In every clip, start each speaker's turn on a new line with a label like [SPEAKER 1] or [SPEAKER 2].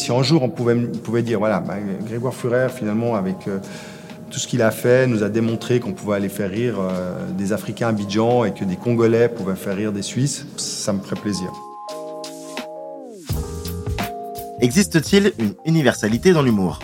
[SPEAKER 1] Si un jour on pouvait, dire, voilà, bah, Grégoire Furer, finalement, avec euh, tout ce qu'il a fait, nous a démontré qu'on pouvait aller faire rire euh, des Africains à Abidjan et que des Congolais pouvaient faire rire des Suisses, ça me ferait plaisir.
[SPEAKER 2] Existe-t-il une universalité dans l'humour?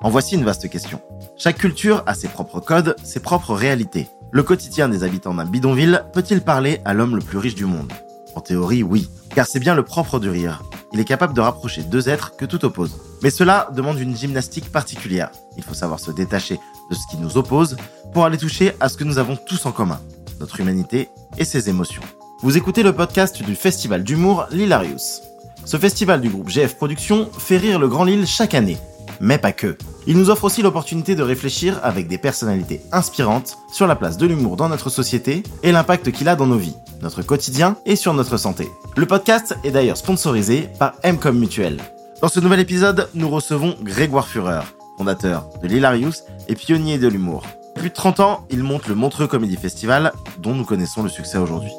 [SPEAKER 2] En voici une vaste question. Chaque culture a ses propres codes, ses propres réalités. Le quotidien des habitants d'un bidonville peut-il parler à l'homme le plus riche du monde? En théorie, oui, car c'est bien le propre du rire. Il est capable de rapprocher deux êtres que tout oppose. Mais cela demande une gymnastique particulière. Il faut savoir se détacher de ce qui nous oppose pour aller toucher à ce que nous avons tous en commun, notre humanité et ses émotions. Vous écoutez le podcast du festival d'humour L'Hilarius. Ce festival du groupe GF Productions fait rire le Grand Lille chaque année. Mais pas que. Il nous offre aussi l'opportunité de réfléchir avec des personnalités inspirantes sur la place de l'humour dans notre société et l'impact qu'il a dans nos vies, notre quotidien et sur notre santé. Le podcast est d'ailleurs sponsorisé par Mcom Mutuel. Dans ce nouvel épisode, nous recevons Grégoire Führer, fondateur de l'Hilarius et pionnier de l'humour. Depuis 30 ans, il monte le Montreux Comedy Festival, dont nous connaissons le succès aujourd'hui.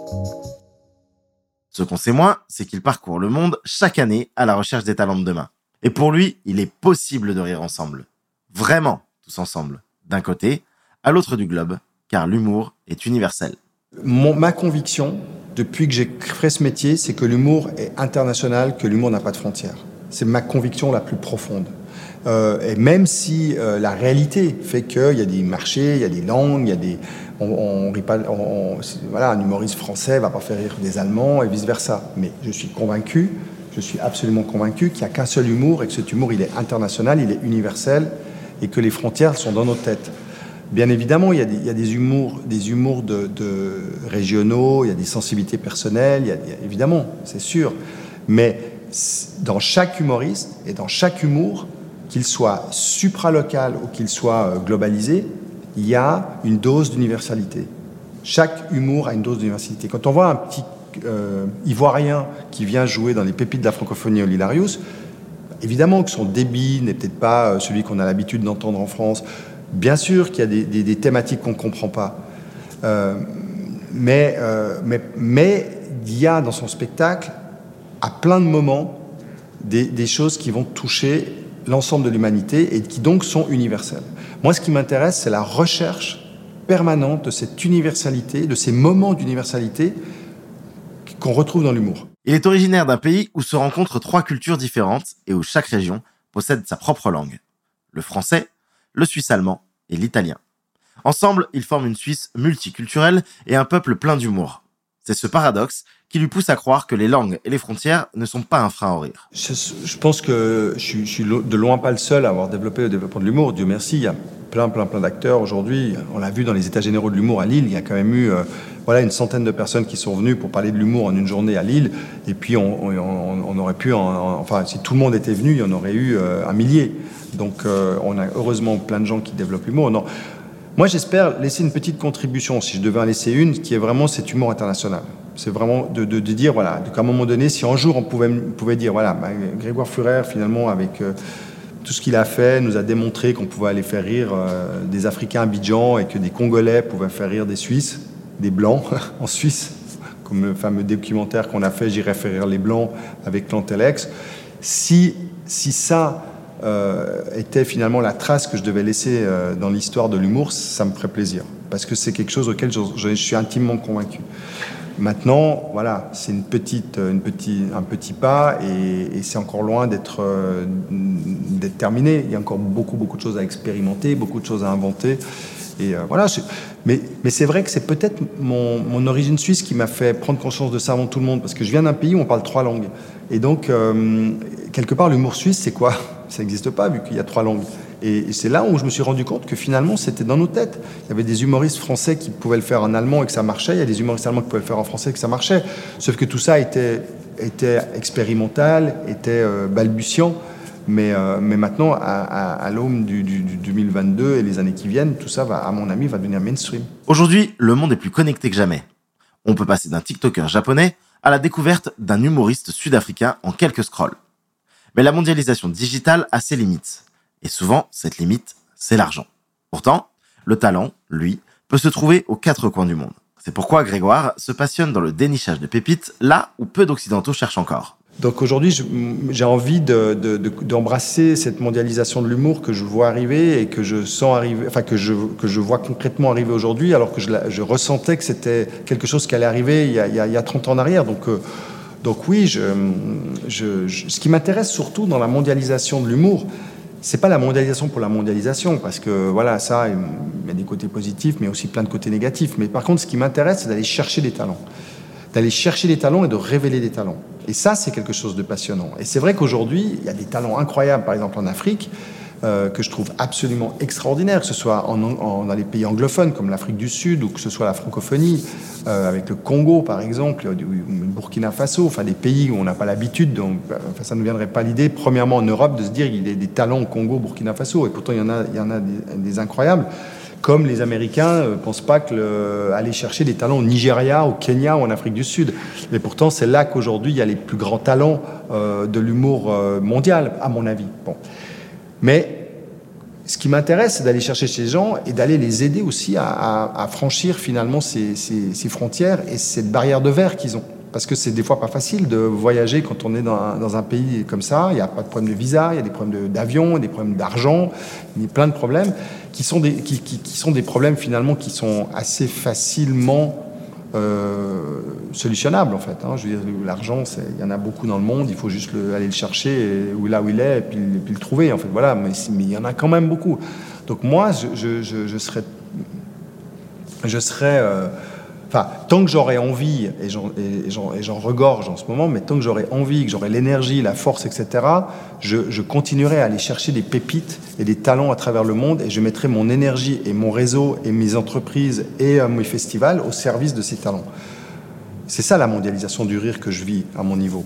[SPEAKER 2] Ce qu'on sait moins, c'est qu'il parcourt le monde chaque année à la recherche des talents de demain. Et pour lui, il est possible de rire ensemble. Vraiment, tous ensemble. D'un côté, à l'autre du globe, car l'humour est universel.
[SPEAKER 1] ma conviction, depuis que j'ai fait ce métier, c'est que l'humour est international, que l'humour n'a pas de frontières. C'est ma conviction la plus profonde. Euh, et même si euh, la réalité fait qu'il y a des marchés, il y a des langues, il y a des, on, rit pas, voilà, un humoriste français va pas faire rire des Allemands et vice versa. Mais je suis convaincu, je suis absolument convaincu qu'il n'y a qu'un seul humour et que cet humour il est international, il est universel et que les frontières sont dans nos têtes. Bien évidemment, il y a des, humours, des humours de, régionaux, il y a des sensibilités personnelles, évidemment, c'est sûr. Mais dans chaque humoriste et dans chaque humour, qu'il soit supralocal ou qu'il soit euh, globalisé, il y a une dose d'universalité. Chaque humour a une dose d'universalité. Quand on voit un petit euh, Ivoirien qui vient jouer dans les pépites de la francophonie au Hilarius, évidemment que son débit n'est peut-être pas euh, celui qu'on a l'habitude d'entendre en France. Bien sûr qu'il y a des, thématiques qu'on ne comprend pas. Euh, mais, il y a dans son spectacle, à plein de moments, des, des choses qui vont toucher l'ensemble de l'humanité et qui donc sont universelles. Moi, ce qui m'intéresse, c'est la recherche permanente de cette universalité, de ces moments d'universalité qu'on retrouve dans l'humour.
[SPEAKER 2] Il est originaire d'un pays où se rencontrent trois cultures différentes et où chaque région possède sa propre langue. Le français, le suisse allemand et l'italien. Ensemble, ils forment une Suisse multiculturelle et un peuple plein d'humour. C'est ce paradoxe qui lui pousse à croire que les langues et les frontières ne sont pas un frein au rire.
[SPEAKER 1] Je, pense que je, suis de loin pas le seul à avoir développé le développement de l'humour. Dieu merci, il y a plein, plein, plein d'acteurs aujourd'hui. On l'a vu dans les états généraux de l'humour à Lille. Il y a quand même eu euh, voilà, une centaine de personnes qui sont venues pour parler de l'humour en une journée à Lille. Et puis, on, aurait pu, enfin, si tout le monde était venu, il y en aurait eu euh, un millier. Donc, euh, on a heureusement plein de gens qui développent l'humour. Non. Moi, j'espère laisser une petite contribution, si je devais en laisser une, qui est vraiment cet humour international. C'est vraiment de, dire, voilà, qu'à un moment donné, si un jour on pouvait, pouvait dire, voilà, bah, Grégoire Furer, finalement, avec tout ce qu'il a fait, nous a démontré qu'on pouvait aller faire rire euh, des Africains Abidjan et que des Congolais pouvaient faire rire des Suisses, des Blancs en Suisse, comme le fameux documentaire qu'on a fait, J'irai faire rire les Blancs avec Plantelex. Si, si ça, euh, était finalement la trace que je devais laisser euh, dans l'histoire de l'humour, ça me ferait plaisir. Parce que c'est quelque chose auquel je, suis intimement convaincu. Maintenant, voilà, c'est une petite, une petit, un petit pas et, c'est encore loin d'être terminé. Il y a encore beaucoup, beaucoup de choses à expérimenter, beaucoup de choses à inventer. Et voilà, mais, c'est vrai que c'est peut-être mon, origine suisse qui m'a fait prendre conscience de ça avant tout le monde, parce que je viens d'un pays où on parle trois langues. Et donc, quelque part, l'humour suisse, c'est quoi? Ça n'existe pas vu qu'il y a trois langues. Et c'est là où je me suis rendu compte que finalement, c'était dans nos têtes. Il y avait des humoristes français qui pouvaient le faire en allemand et que ça marchait. Il y a des humoristes allemands qui pouvaient le faire en français et que ça marchait. Sauf que tout ça était, était expérimental, était euh, balbutiant. Mais, euh, mais maintenant, à, du, du, 2022 et les années qui viennent, tout ça, va, à mon avis, va devenir mainstream.
[SPEAKER 2] Aujourd'hui, le monde est plus connecté que jamais. On peut passer d'un TikToker japonais à la découverte d'un humoriste sud-africain en quelques scrolls. Mais la mondialisation digitale a ses limites. Et souvent, cette limite, c'est l'argent. Pourtant, le talent, lui, peut se trouver aux quatre coins du monde. C'est pourquoi Grégoire se passionne dans le dénichage de pépites là où peu d'Occidentaux cherchent encore.
[SPEAKER 1] Donc aujourd'hui, j'ai envie d'embrasser de, cette mondialisation de l'humour que je vois arriver et que je sens arriver, enfin que je, que je vois concrètement arriver aujourd'hui, alors que je, ressentais que c'était quelque chose qui allait arriver il y a, il y a, 30 ans en arrière. Donc, euh, donc oui, ce qui m'intéresse surtout dans la mondialisation de l'humour, c'est pas la mondialisation pour la mondialisation, parce que voilà, ça, il y a des côtés positifs, mais aussi plein de côtés négatifs. Mais par contre, ce qui m'intéresse, c'est d'aller chercher des talents d'aller chercher des talents et de révéler des talents. Et ça, c'est quelque chose de passionnant. Et c'est vrai qu'aujourd'hui, il y a des talents incroyables, par exemple en Afrique, euh, que je trouve absolument extraordinaires, que ce soit en, dans les pays anglophones comme l'Afrique du Sud ou que ce soit la francophonie, euh, avec le Congo par exemple, ou le Burkina Faso, enfin des pays où on n'a pas l'habitude, donc enfin, ça ne viendrait pas l'idée, premièrement en Europe, de se dire qu'il y a des talents au Congo, Burkina Faso, et pourtant il y en a, il y en a des incroyables comme les Américains ne euh, pensent pas que aller chercher des talents au Nigeria, au Kenya ou en Afrique du Sud. Mais pourtant, c'est là qu'aujourd'hui, il y a les plus grands talents euh, de l'humour euh, mondial, à mon avis. Bon. Mais ce qui m'intéresse, c'est d'aller chercher ces gens et d'aller les aider aussi à, franchir finalement ces, frontières et cette barrière de verre qu'ils ont. Parce que c'est des fois pas facile de voyager quand on est dans un, pays comme ça. Il n'y a pas de problème de visa, il y a des problèmes d'avion, des problèmes d'argent, il y a plein de problèmes qui sont des, qui, qui, sont des problèmes finalement qui sont assez facilement euh, solutionnables en fait. Hein. Je veux dire, l'argent, il y en a beaucoup dans le monde, il faut juste le, aller le chercher où là où il est et puis, le trouver en fait. Voilà, mais, il y en a quand même beaucoup. Donc moi, je, je serais, je serais euh, Enfin, tant que j'aurai envie, et j'en regorge en ce moment, mais tant que j'aurai envie, que j'aurai l'énergie, la force, etc., je, continuerai à aller chercher des pépites et des talents à travers le monde, et je mettrai mon énergie et mon réseau et mes entreprises et euh, mes festivals au service de ces talents. C'est ça la mondialisation du rire que je vis à mon niveau.